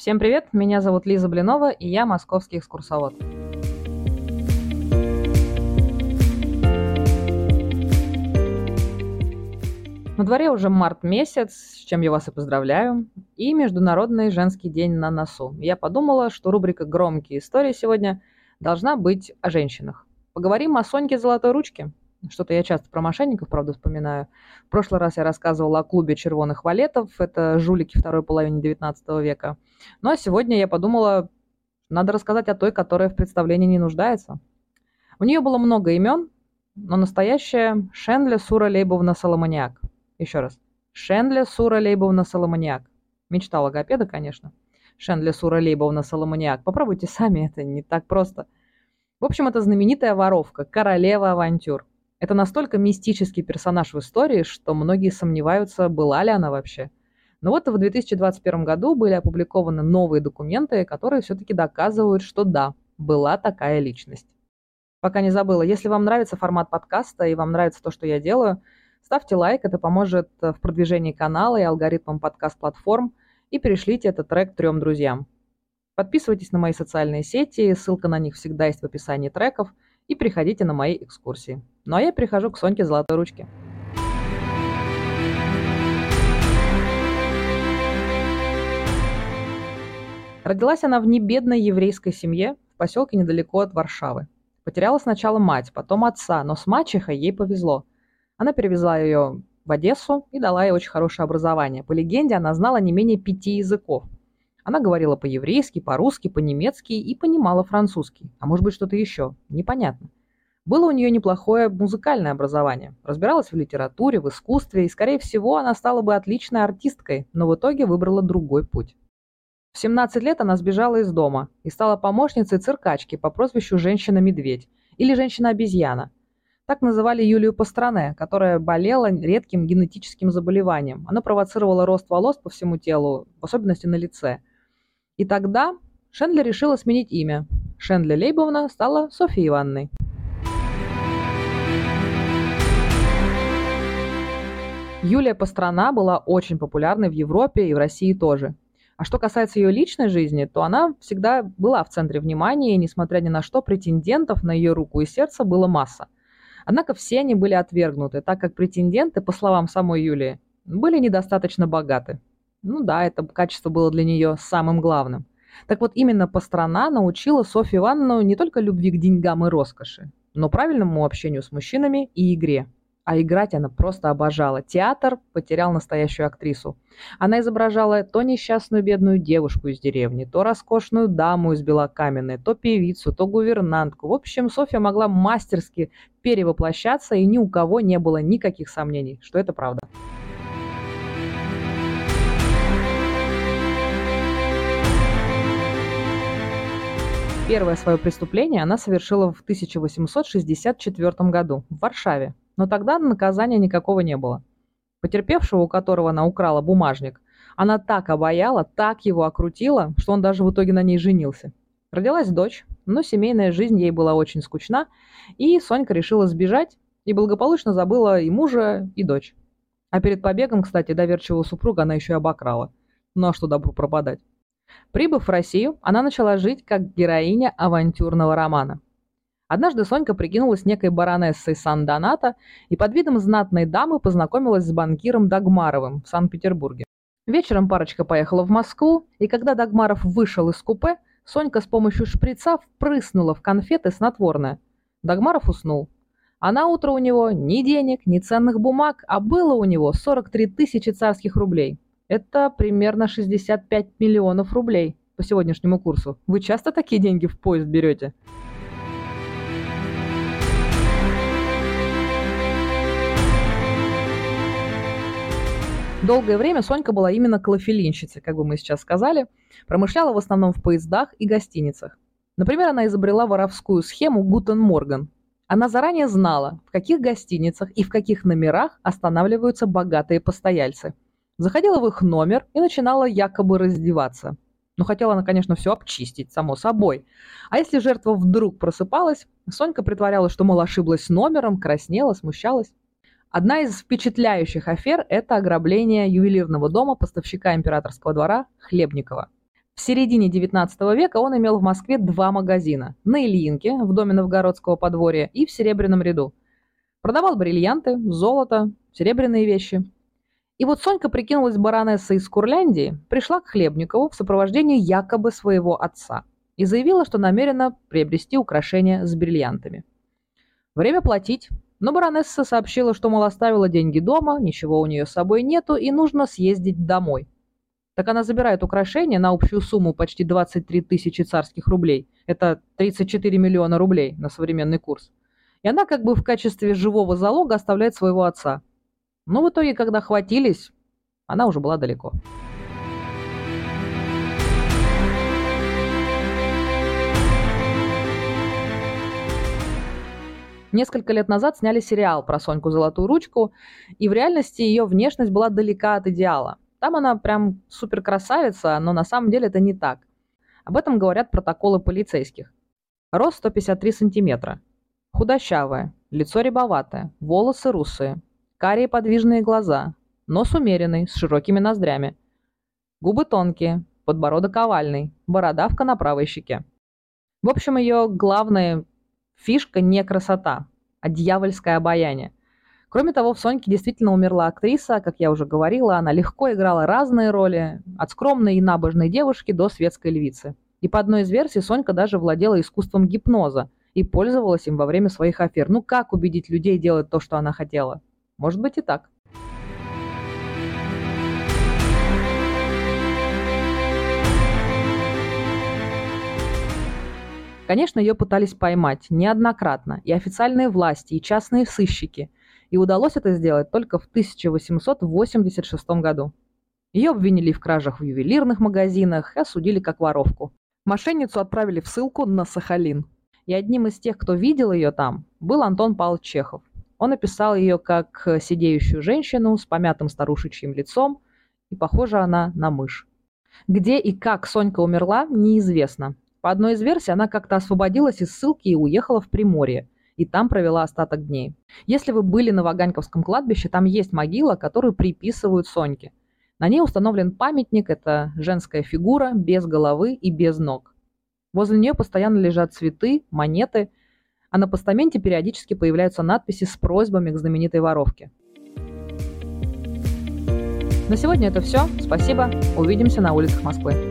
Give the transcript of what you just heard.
Всем привет, меня зовут Лиза Блинова, и я московский экскурсовод. На дворе уже март месяц, с чем я вас и поздравляю, и Международный женский день на носу. Я подумала, что рубрика «Громкие истории» сегодня должна быть о женщинах. Поговорим о Соньке Золотой Ручке. Что-то я часто про мошенников, правда, вспоминаю. В прошлый раз я рассказывала о клубе червоных валетов. Это жулики второй половины 19 века. Ну а сегодня я подумала, надо рассказать о той, которая в представлении не нуждается. У нее было много имен, но настоящая Шенля Сура Лейбовна Соломониак. Еще раз. Шенля Сура Лейбовна Соломониак. Мечта логопеда, конечно. Шенля Сура Лейбовна Соломониак. Попробуйте сами, это не так просто. В общем, это знаменитая воровка, королева авантюр. Это настолько мистический персонаж в истории, что многие сомневаются, была ли она вообще. Но вот в 2021 году были опубликованы новые документы, которые все-таки доказывают, что да, была такая личность. Пока не забыла, если вам нравится формат подкаста и вам нравится то, что я делаю, ставьте лайк, это поможет в продвижении канала и алгоритмам подкаст-платформ, и перешлите этот трек трем друзьям. Подписывайтесь на мои социальные сети, ссылка на них всегда есть в описании треков, и приходите на мои экскурсии. Ну а я перехожу к Соньке Золотой Ручке. Родилась она в небедной еврейской семье в поселке недалеко от Варшавы. Потеряла сначала мать, потом отца, но с мачехой ей повезло. Она перевезла ее в Одессу и дала ей очень хорошее образование. По легенде, она знала не менее пяти языков. Она говорила по-еврейски, по-русски, по-немецки и понимала французский. А может быть что-то еще. Непонятно. Было у нее неплохое музыкальное образование. Разбиралась в литературе, в искусстве, и, скорее всего, она стала бы отличной артисткой, но в итоге выбрала другой путь. В 17 лет она сбежала из дома и стала помощницей циркачки по прозвищу «Женщина-медведь» или «Женщина-обезьяна». Так называли Юлию Пастране, которая болела редким генетическим заболеванием. Она провоцировала рост волос по всему телу, в особенности на лице. И тогда Шендля решила сменить имя. Шендля Лейбовна стала Софьей Ивановной. Юлия Пастрана была очень популярной в Европе и в России тоже. А что касается ее личной жизни, то она всегда была в центре внимания, и, несмотря ни на что, претендентов на ее руку и сердце было масса. Однако все они были отвергнуты, так как претенденты, по словам самой Юлии, были недостаточно богаты. Ну да, это качество было для нее самым главным. Так вот, именно Пастрана научила Софью Ивановну не только любви к деньгам и роскоши, но правильному общению с мужчинами и игре – а играть она просто обожала. Театр потерял настоящую актрису. Она изображала то несчастную бедную девушку из деревни, то роскошную даму из Белокаменной, то певицу, то гувернантку. В общем, Софья могла мастерски перевоплощаться, и ни у кого не было никаких сомнений, что это правда. Первое свое преступление она совершила в 1864 году в Варшаве. Но тогда наказания никакого не было. Потерпевшего, у которого она украла бумажник, она так обаяла, так его окрутила, что он даже в итоге на ней женился. Родилась дочь, но семейная жизнь ей была очень скучна, и Сонька решила сбежать и благополучно забыла и мужа, и дочь. А перед побегом, кстати, доверчивого супруга она еще и обокрала. Ну а что добру пропадать? Прибыв в Россию, она начала жить как героиня авантюрного романа. Однажды Сонька прикинулась некой баронессой Сан-Доната и под видом знатной дамы познакомилась с банкиром Дагмаровым в Санкт-Петербурге. Вечером парочка поехала в Москву, и когда Дагмаров вышел из купе, Сонька с помощью шприца впрыснула в конфеты снотворное. Дагмаров уснул. А на утро у него ни денег, ни ценных бумаг, а было у него 43 тысячи царских рублей. Это примерно 65 миллионов рублей по сегодняшнему курсу. Вы часто такие деньги в поезд берете? Долгое время Сонька была именно клофелинщицей, как бы мы сейчас сказали, промышляла в основном в поездах и гостиницах. Например, она изобрела воровскую схему Гутен Морган. Она заранее знала, в каких гостиницах и в каких номерах останавливаются богатые постояльцы. Заходила в их номер и начинала якобы раздеваться. Но хотела она, конечно, все обчистить, само собой. А если жертва вдруг просыпалась, Сонька притворялась, что, мол, ошиблась номером, краснела, смущалась. Одна из впечатляющих афер – это ограбление ювелирного дома поставщика императорского двора Хлебникова. В середине XIX века он имел в Москве два магазина – на Ильинке, в доме Новгородского подворья, и в Серебряном ряду. Продавал бриллианты, золото, серебряные вещи. И вот Сонька прикинулась баронессой из Курляндии, пришла к Хлебникову в сопровождении якобы своего отца и заявила, что намерена приобрести украшения с бриллиантами. Время платить, но баронесса сообщила, что, мол, оставила деньги дома, ничего у нее с собой нету и нужно съездить домой – так она забирает украшения на общую сумму почти 23 тысячи царских рублей. Это 34 миллиона рублей на современный курс. И она как бы в качестве живого залога оставляет своего отца. Но в итоге, когда хватились, она уже была далеко. Несколько лет назад сняли сериал про Соньку Золотую Ручку, и в реальности ее внешность была далека от идеала. Там она прям супер красавица, но на самом деле это не так. Об этом говорят протоколы полицейских. Рост 153 сантиметра. Худощавая, лицо рябоватое, волосы русые, карие подвижные глаза, нос умеренный, с широкими ноздрями. Губы тонкие, подбородок овальный, бородавка на правой щеке. В общем, ее главная фишка не красота, а дьявольское обаяние. Кроме того, в «Соньке» действительно умерла актриса, как я уже говорила, она легко играла разные роли, от скромной и набожной девушки до светской львицы. И по одной из версий Сонька даже владела искусством гипноза и пользовалась им во время своих афер. Ну как убедить людей делать то, что она хотела? Может быть и так. Конечно, ее пытались поймать неоднократно и официальные власти, и частные сыщики – и удалось это сделать только в 1886 году. Ее обвинили в кражах в ювелирных магазинах и осудили как воровку. Мошенницу отправили в ссылку на Сахалин. И одним из тех, кто видел ее там, был Антон Павлович Чехов. Он описал ее как сидеющую женщину с помятым старушечьим лицом, и похожа она на мышь. Где и как Сонька умерла, неизвестно. По одной из версий, она как-то освободилась из ссылки и уехала в Приморье – и там провела остаток дней. Если вы были на Ваганьковском кладбище, там есть могила, которую приписывают Соньке. На ней установлен памятник, это женская фигура, без головы и без ног. Возле нее постоянно лежат цветы, монеты, а на постаменте периодически появляются надписи с просьбами к знаменитой воровке. На сегодня это все. Спасибо. Увидимся на улицах Москвы.